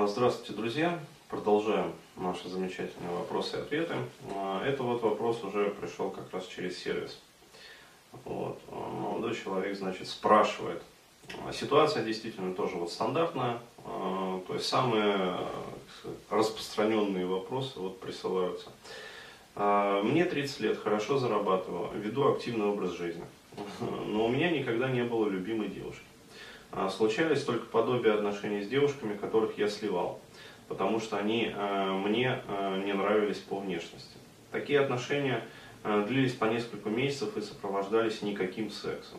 А, здравствуйте, друзья! Продолжаем наши замечательные вопросы и ответы. А, это вот вопрос уже пришел как раз через сервис. Вот. А, молодой человек, значит, спрашивает. Ситуация действительно тоже вот стандартная. То есть самые распространенные вопросы вот присылаются. Мне 30 лет, хорошо зарабатываю, веду активный образ жизни. Но у меня никогда не было любимой девушки. А, случались только подобие отношений с девушками, которых я сливал, потому что они а, мне а, не нравились по внешности. Такие отношения длились по несколько месяцев и сопровождались никаким сексом.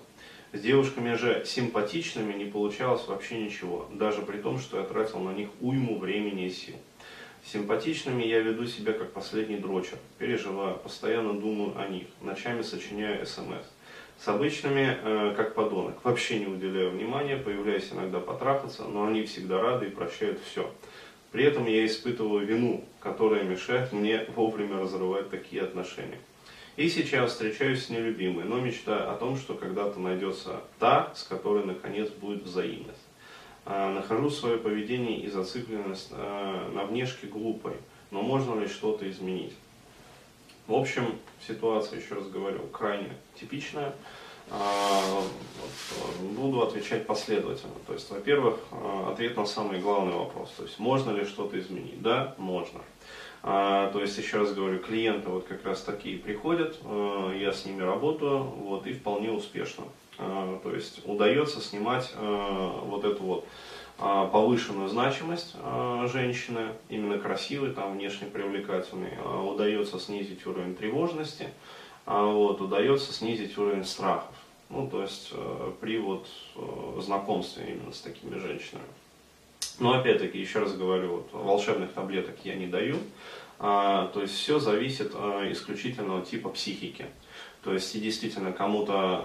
С девушками же симпатичными не получалось вообще ничего, даже при том, что я тратил на них уйму времени и сил. Симпатичными я веду себя как последний дрочер, переживаю, постоянно думаю о них, ночами сочиняю смс. С обычными, э, как подонок, вообще не уделяю внимания, появляюсь иногда потрахаться, но они всегда рады и прощают все. При этом я испытываю вину, которая мешает мне вовремя разрывать такие отношения. И сейчас встречаюсь с нелюбимой, но мечтаю о том, что когда-то найдется та, с которой наконец будет взаимность. А, нахожу свое поведение и зацикленность а, на внешке глупой, но можно ли что-то изменить? В общем, ситуация, еще раз говорю, крайне типичная. А, буду отвечать последовательно. То есть, во-первых, а, ответ на самый главный вопрос. То есть, можно ли что-то изменить? Да, можно. А, то есть, еще раз говорю, клиенты вот как раз такие приходят, я с ними работаю, вот, и вполне успешно. То есть, удается снимать вот эту вот а, повышенную значимость а, женщины, именно красивой, там, внешне привлекательной, а, удается снизить уровень тревожности, вот, удается снизить уровень страхов. Ну, то есть при вот знакомстве именно с такими женщинами. Но опять-таки, еще раз говорю, вот, волшебных таблеток я не даю. то есть все зависит исключительно от типа психики. То есть и действительно кому-то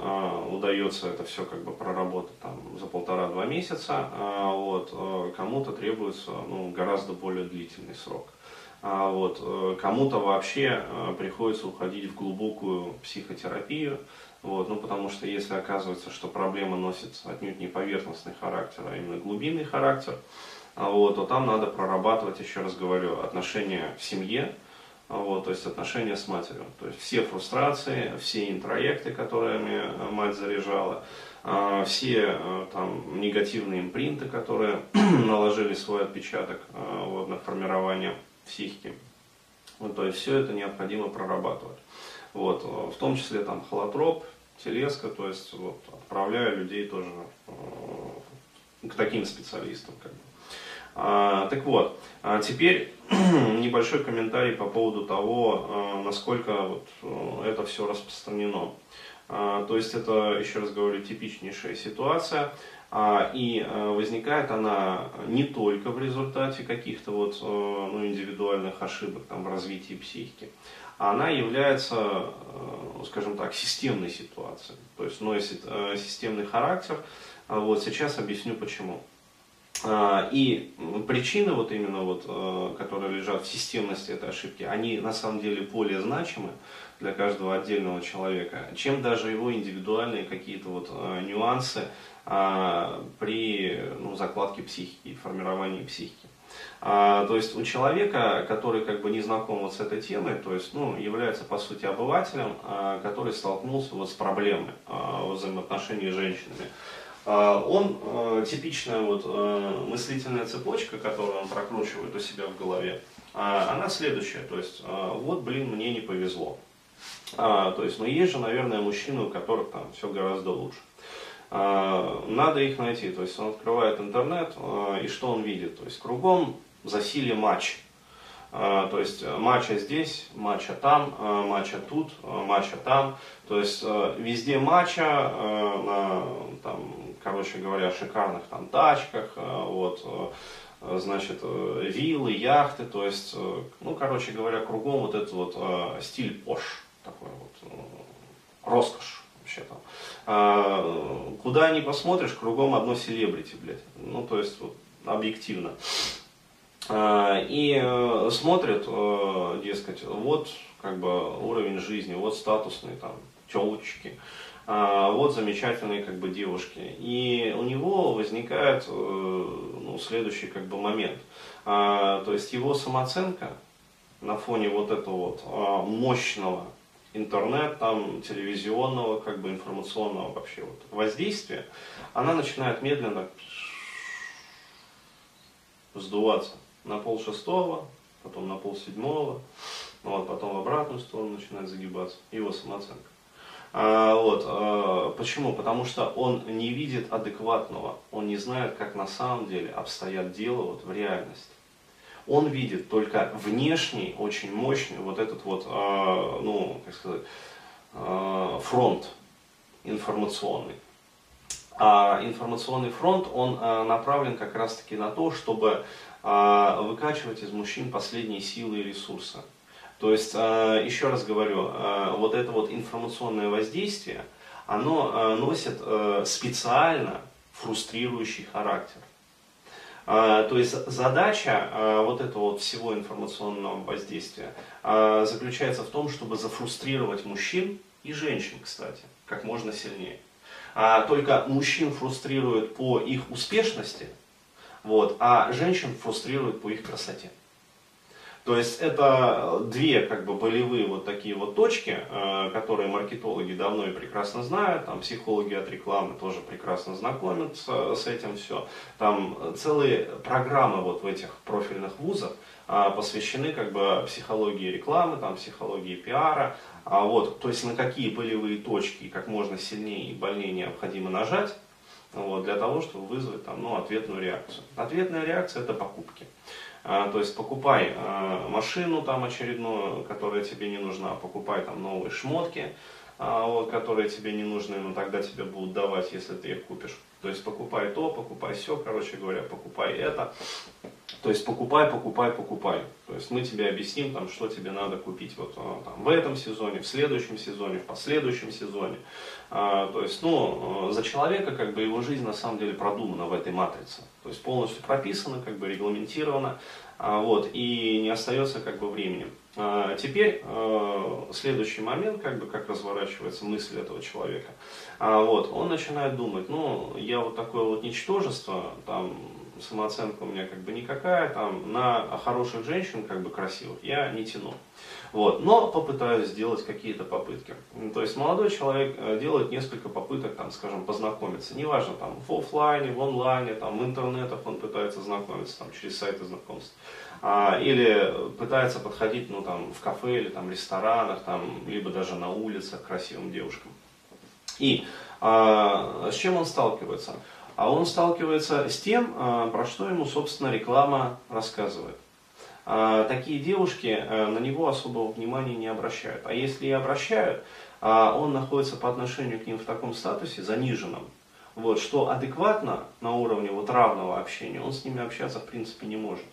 э, удается это все как бы проработать там, за полтора-два месяца, э, вот, э, кому-то требуется ну, гораздо более длительный срок. А вот, э, кому-то вообще э, приходится уходить в глубокую психотерапию, вот, ну, потому что если оказывается, что проблема носит отнюдь не поверхностный характер, а именно глубинный характер, вот, то там надо прорабатывать, еще раз говорю, отношения в семье, вот, то есть отношения с матерью. То есть все фрустрации, все интроекты, которыми э, мать заряжала, а, все э, там негативные импринты, которые наложили свой отпечаток э, вот, на формирование психики. Вот, то есть все это необходимо прорабатывать. Вот, в том числе там холотроп, телеска, то есть вот, отправляю людей тоже к таким специалистам. Как бы. А, так вот, а теперь небольшой комментарий по поводу того, а, насколько вот э, это все распространено. То есть это, еще раз говорю, типичнейшая ситуация. И э, возникает она не только в результате каких-то вот, э, ну, индивидуальных ошибок там, в развитии психики, она является, скажем так, системной ситуацией. То есть носит системный характер. Вот сейчас объясню почему. А, и причины, вот именно вот, э, которые лежат в системности этой ошибки, они на самом деле более значимы для каждого отдельного человека, чем даже его индивидуальные какие-то вот э, нюансы а, при ну, закладке психики формировании психики. А, то есть у человека, который как бы не знаком вот с этой темой, то есть ну, является по сути обывателем, который столкнулся вот с проблемой взаимоотношений с женщинами. А, он э, типичная вот э, мыслительная цепочка, которую он прокручивает у себя в голове, а, она следующая, то есть э, вот, блин, мне не повезло. А, то есть, ну есть же, наверное, мужчины, у которых там все гораздо лучше. Надо их найти, то есть он открывает интернет, и что он видит? То есть кругом засилие матч. То есть матча здесь, матча там, матча тут, матча там. То есть везде матча, там, короче говоря, шикарных там тачках, э, вот, э, значит, э, виллы, яхты, то есть, ну, короче говоря, кругом вот этот вот стиль пош, такой вот, роскошь вообще там. А, куда ни посмотришь, кругом одно селебрити, блядь, ну, то есть, вот, объективно. А, и смотрят, дескать, вот, как бы, уровень жизни, вот статусные там телочки, вот замечательные как бы девушки. И у него возникает э, ну, ну, следующий как бы момент. А, то есть его самооценка на фоне вот этого вот а, мощного интернет, там, телевизионного, как бы информационного вообще вот воздействия, она начинает медленно сдуваться на пол шестого, потом на пол седьмого, вот, потом в обратную сторону начинает загибаться его самооценка. А, вот, а, почему? Потому что он не видит адекватного, он не знает, как на самом деле обстоят дела вот, в реальности. Он видит только внешний, очень мощный вот этот вот, а, ну, как сказать, фронт информационный. А информационный фронт, он направлен как раз-таки на то, чтобы выкачивать из мужчин последние силы и ресурсы. То есть, а, еще раз говорю, а, вот это вот информационное воздействие, оно а, носит специально фрустрирующий характер. То есть задача вот этого вот всего информационного воздействия заключается в том, чтобы зафрустрировать мужчин и женщин, кстати, как можно сильнее. Только мужчин фрустрирует по их успешности, вот, а женщин фрустрирует по их красоте. То есть это две как бы болевые вот такие вот точки, э, которые маркетологи давно и прекрасно знают, там психологи от рекламы тоже прекрасно знакомятся с этим все. Там целые программы вот в этих профильных вузах э, посвящены как бы психологии рекламы, там психологии пиара, а вот, то есть на какие болевые точки как можно сильнее и больнее необходимо нажать, вот, для того, чтобы вызвать там, ну, ответную реакцию. Ответная реакция это покупки. А, то есть покупай а, машину там очередную, которая тебе не нужна, покупай там новые шмотки, вот, которые тебе не нужны, но тогда тебе будут давать, если ты их купишь. То есть покупай то, покупай все, короче говоря, покупай это. То есть покупай, покупай, покупай. То есть мы тебе объясним, там, что тебе надо купить вот, там, в этом сезоне, в следующем сезоне, в последующем сезоне. А, то есть, ну, за человека как бы его жизнь на самом деле продумана в этой матрице. То есть полностью прописана, как бы регламентирована, а, вот, и не остается как бы временем. А, теперь а, следующий момент, как бы как разворачивается мысль этого человека. А, вот, он начинает думать, ну, я вот такое вот ничтожество, там, самооценка у меня как бы никакая, там, на хороших женщин, как бы красивых, я не тяну. Вот. Но попытаюсь сделать какие-то попытки. То есть молодой человек э, делает несколько попыток, там, скажем, познакомиться. Неважно, там, в офлайне, в онлайне, там, в интернетах он пытается знакомиться, там, через сайты знакомств. А, или пытается подходить, ну, там, в кафе или там, ресторанах, там, либо даже на улицах к красивым девушкам. И а, с чем он сталкивается? А он сталкивается с тем, а, про что ему, собственно, реклама рассказывает. А, такие девушки а, на него особого внимания не обращают. А если и обращают, он находится по отношению к ним в таком статусе заниженном, вот, что адекватно на уровне вот равного общения он с ними общаться в принципе не может.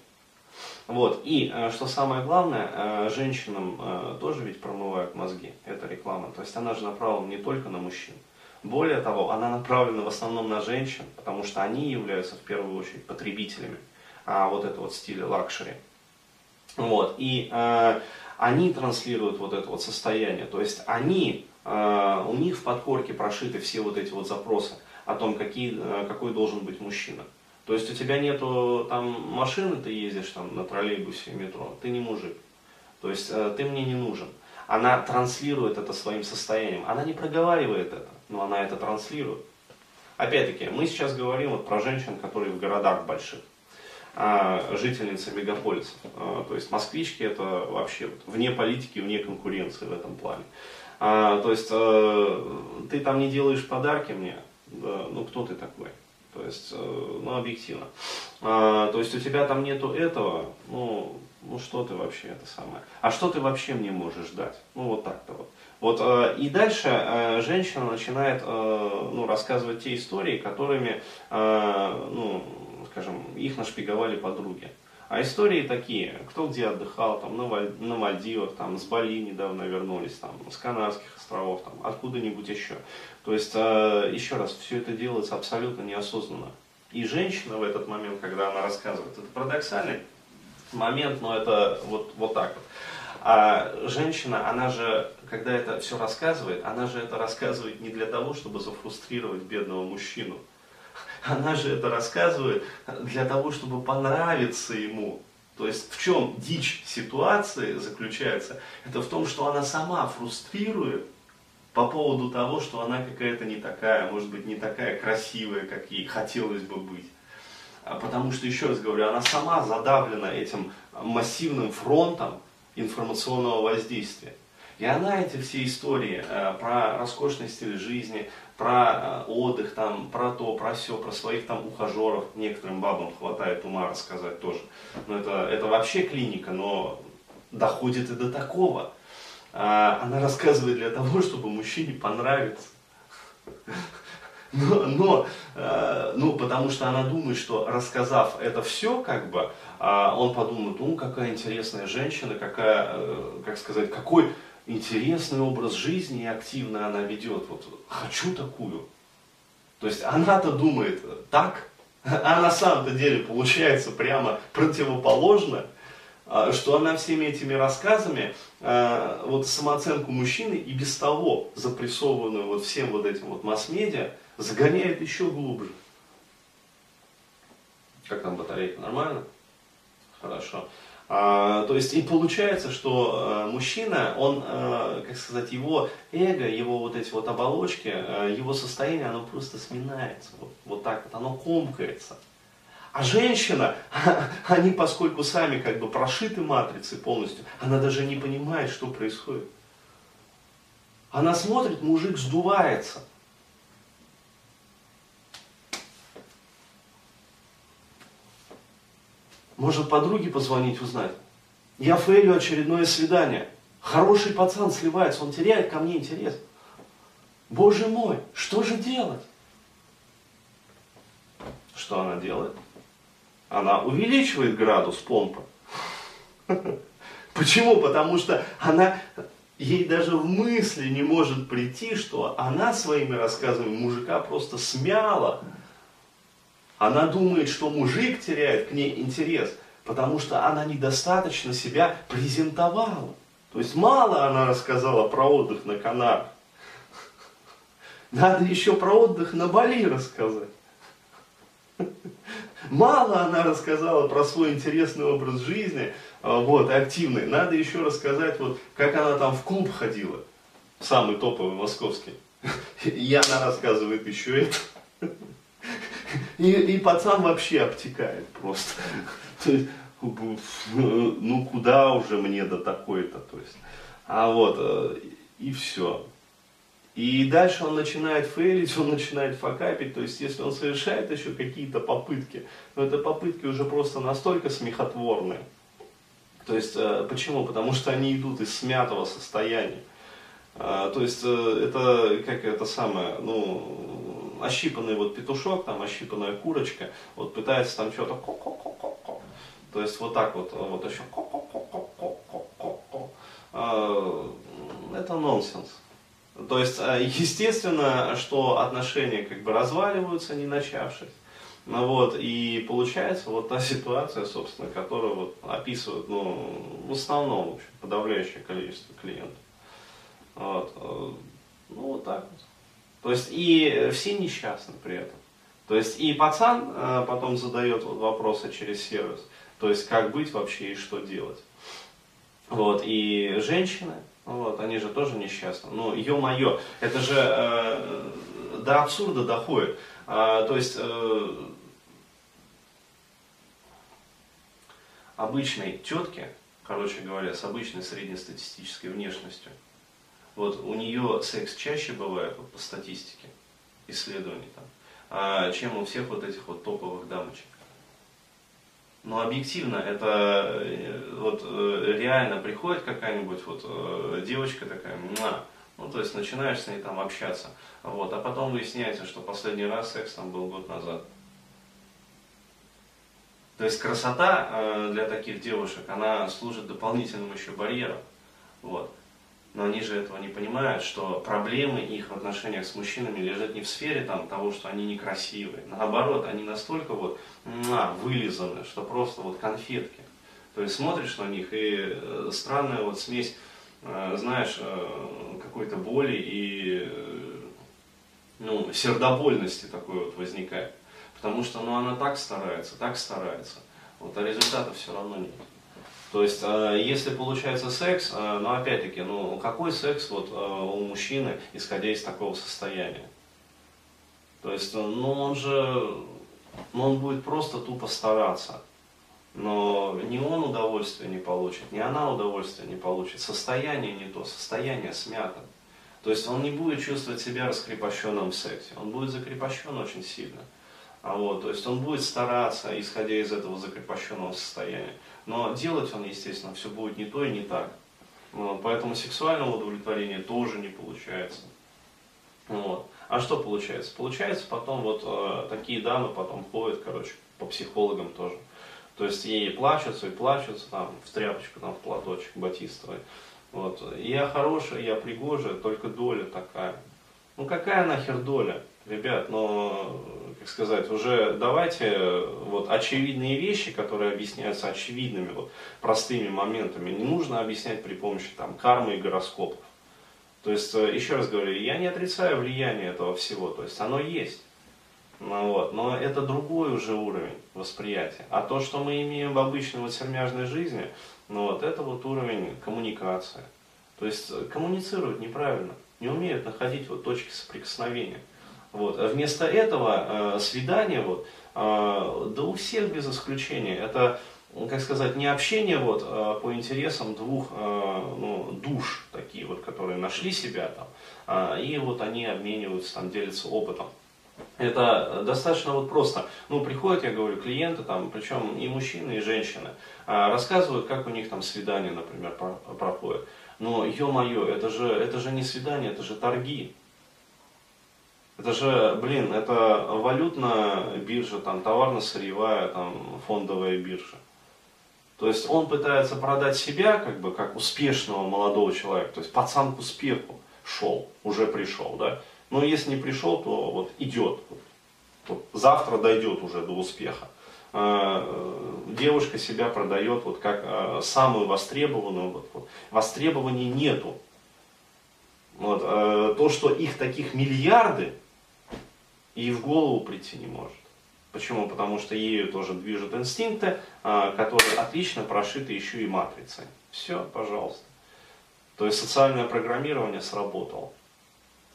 Вот. И что самое главное, женщинам тоже ведь промывают мозги, эта реклама. То есть она же направлена не только на мужчин. Более того, она направлена в основном на женщин, потому что они являются в первую очередь потребителями а, вот этого вот стиля luxury. Вот. И э, они транслируют вот это вот состояние. То есть они, э, у них в подкорке прошиты все вот эти вот запросы о том, какие, э, какой должен быть мужчина. То есть у тебя нету там машины, ты ездишь там на троллейбусе, метро, ты не мужик. То есть э, ты мне не нужен. Она транслирует это своим состоянием. Она не проговаривает это но она это транслирует. Опять-таки, мы сейчас говорим вот про женщин, которые в городах больших, а, жительницы мегаполисов. А, то есть москвички это вообще вот, вне политики, вне конкуренции в этом плане. А, то есть э, ты там не делаешь подарки мне, ну кто ты такой? То есть, э, ну объективно. То есть у тебя там нету этого, ну, ну что ты вообще это самое? А что ты вообще мне можешь дать? Ну вот так-то вот. Вот, э, и дальше э, женщина начинает э, ну, рассказывать те истории, которыми, ну, скажем, их нашпиговали подруги. А истории такие, кто где отдыхал, там, на, Валь, на Мальдивах, там, с Бали недавно вернулись, там, с Канарских островов, там, откуда-нибудь еще. То есть, еще раз, все это делается абсолютно неосознанно. И женщина в этот момент, когда она рассказывает, это парадоксальный момент, но это вот, вот так вот. А женщина, она же, когда это все рассказывает, она же это рассказывает не для того, чтобы зафрустрировать бедного мужчину. Она же это рассказывает для того, чтобы понравиться ему. То есть в чем дичь ситуации заключается? Это в том, что она сама фрустрирует по поводу того, что она какая-то не такая, может быть, не такая красивая, как ей хотелось бы быть. А потому что, еще раз говорю, она сама задавлена этим массивным фронтом информационного воздействия. И она эти все истории э, про роскошный стиль жизни, про э, отдых, там, про то, про все, про своих там ухажеров, некоторым бабам хватает ума рассказать тоже. Но это, это вообще клиника, но доходит и до такого. А, она рассказывает для того, чтобы мужчине понравиться. Но, но э, ну, потому что она думает, что рассказав это все, как бы, а он подумает, ну, какая интересная женщина, какая, э, как сказать, какой интересный образ жизни и активно она ведет. Вот хочу такую. То есть она-то думает так, а на самом-то деле получается прямо противоположно, а, что она всеми этими рассказами а, вот самооценку мужчины и без того запрессованную вот всем вот этим вот масс-медиа загоняет еще глубже. Как там батарейка? Нормально? Хорошо. А, то есть и получается, что а, мужчина, он, а, как сказать, его эго, его вот эти вот оболочки, а, его состояние, оно просто сминается. Вот, вот так вот, оно комкается. А женщина, они поскольку сами как бы прошиты матрицей полностью, она даже не понимает, что происходит. Она смотрит, мужик сдувается. Может подруге позвонить, узнать. Я фейлю очередное свидание. Хороший пацан сливается, он теряет ко мне интерес. Боже мой, что же делать? Что она делает? она увеличивает градус помпы. Почему? Потому что она, ей даже в мысли не может прийти, что она своими рассказами мужика просто смяла. Она думает, что мужик теряет к ней интерес, потому что она недостаточно себя презентовала. То есть мало она рассказала про отдых на Канарах. Надо еще про отдых на Бали рассказать. Мало она рассказала про свой интересный образ жизни, а, вот, активный. Надо еще рассказать, вот, как она там в клуб ходила, самый топовый московский. И она рассказывает еще это. И, и пацан вообще обтекает просто. То есть, ну куда уже мне до такой-то, то есть. А вот, э, и все. И дальше он начинает фейлить, он начинает факапить, то есть если он совершает еще какие-то попытки, но это попытки уже просто настолько смехотворные. То есть э, почему? Потому что они идут из смятого состояния. А, то есть э, это как это самое, ну, ощипанный вот петушок, там ощипанная курочка, вот пытается там что-то ко-ко-ко-ко-ко. То есть вот так вот, вот еще ко-ко-ко-ко-ко-ко-ко. А, это нонсенс. То есть, э, естественно, что отношения как бы разваливаются, не начавшись. Ну вот, и получается вот та ситуация, собственно, которую вот описывают, ну, в основном, в общем, подавляющее количество клиентов. Вот. Э, ну, вот так вот. То есть, и все несчастны при этом. То есть, и пацан э, потом задает вот вопросы через сервис. То есть, как быть вообще и что делать. Вот, и женщины, вот, они же тоже несчастны. Ну, ё-моё, это же э, до абсурда доходит. А, то есть, э, обычной тетке, короче говоря, с обычной среднестатистической внешностью, вот у нее секс чаще бывает, вот, по статистике исследований там, а, чем у всех вот этих вот топовых дамочек. Но объективно это э, вот э, реально приходит какая-нибудь вот э, девочка такая, муа, ну то есть начинаешь с ней там общаться, вот, а потом выясняется, что последний раз секс там был год назад. То есть красота для таких девушек, она служит дополнительным еще барьером. Вот. Но они же этого не понимают, что проблемы их в отношениях с мужчинами лежат не в сфере там, того, что они некрасивые. Наоборот, они настолько вот муа, вылизаны, что просто вот конфетки. То есть смотришь на них и э, странная вот смесь, э, знаешь, э, какой-то боли и ну, сердобольности такой вот возникает. Потому что ну, она так старается, так старается, вот, а результата все равно нет. То есть, э, если получается секс, э, ну опять-таки, ну какой секс вот э, у мужчины, исходя из такого состояния? То есть, ну он же, ну он будет просто тупо стараться. Но ни он удовольствия не получит, ни она удовольствия не получит. Состояние не то, состояние смято. То есть он не будет чувствовать себя раскрепощенным в сексе, он будет закрепощен очень сильно. А вот, то есть он будет стараться, исходя из этого закрепощенного состояния. Но делать он, естественно, все будет не то и не так. Поэтому сексуального удовлетворения тоже не получается. Вот. А что получается? Получается потом вот э, такие дамы потом ходят, короче, по психологам тоже. То есть ей плачутся и плачутся там в тряпочку, там в платочек батистовый. Вот. Я хорошая, я пригожая, только доля такая. Ну какая нахер доля? Ребят, ну, как сказать, уже давайте вот очевидные вещи, которые объясняются очевидными, вот, простыми моментами, не нужно объяснять при помощи там кармы и гороскопов. То есть, э, еще раз говорю, я не отрицаю влияние этого всего, то есть оно есть. Ну, вот, но это другой уже уровень восприятия. А то, что мы имеем в обычной вот сермяжной жизни, ну вот это вот уровень коммуникации. То есть э, коммуницируют неправильно, не умеют находить вот точки соприкосновения. Вот. А вместо этого э, свидание, вот, э, да у всех без исключения, это, как сказать, не общение вот, э, по интересам двух э, ну, душ, такие вот, которые нашли себя там, э, и вот они обмениваются, там, делятся опытом. Это достаточно вот просто. Ну, приходят, я говорю, клиенты, там, причем и мужчины, и женщины, а, рассказывают, как у них там свидание, например, проходит. Но, ё-моё, это же, это же не свидание, это же торги. Это же, блин, это валютная биржа, там, товарно-сырьевая, там, фондовая биржа. То есть он пытается продать себя, как бы, как успешного молодого человека. То есть пацан к успеху шел, уже пришел, да. Но если не пришел, то вот идет. Вот завтра дойдет уже до успеха. А, э, девушка себя продает вот как а, самую востребованную. Вот, вот. Востребований нету. Вот, э, то, что их таких миллиарды, и в голову прийти не может. Почему? Потому что ею тоже движут инстинкты, а, которые отлично прошиты еще и матрицей. Все, пожалуйста. То есть социальное программирование сработало.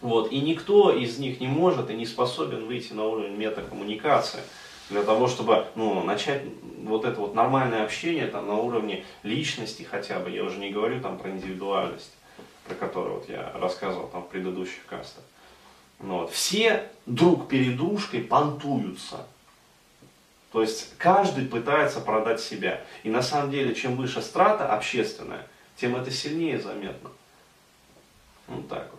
Вот. И никто из них не может и не способен выйти на уровень метакоммуникации для того, чтобы ну, начать вот это вот нормальное общение там, на уровне личности хотя бы, я уже не говорю там про индивидуальность, про которую вот я рассказывал там в предыдущих кастах. Ну, вот. Все друг перед дружкой понтуются. То есть каждый пытается продать себя. И на самом деле, чем выше страта общественная, тем это сильнее заметно. Вот так вот.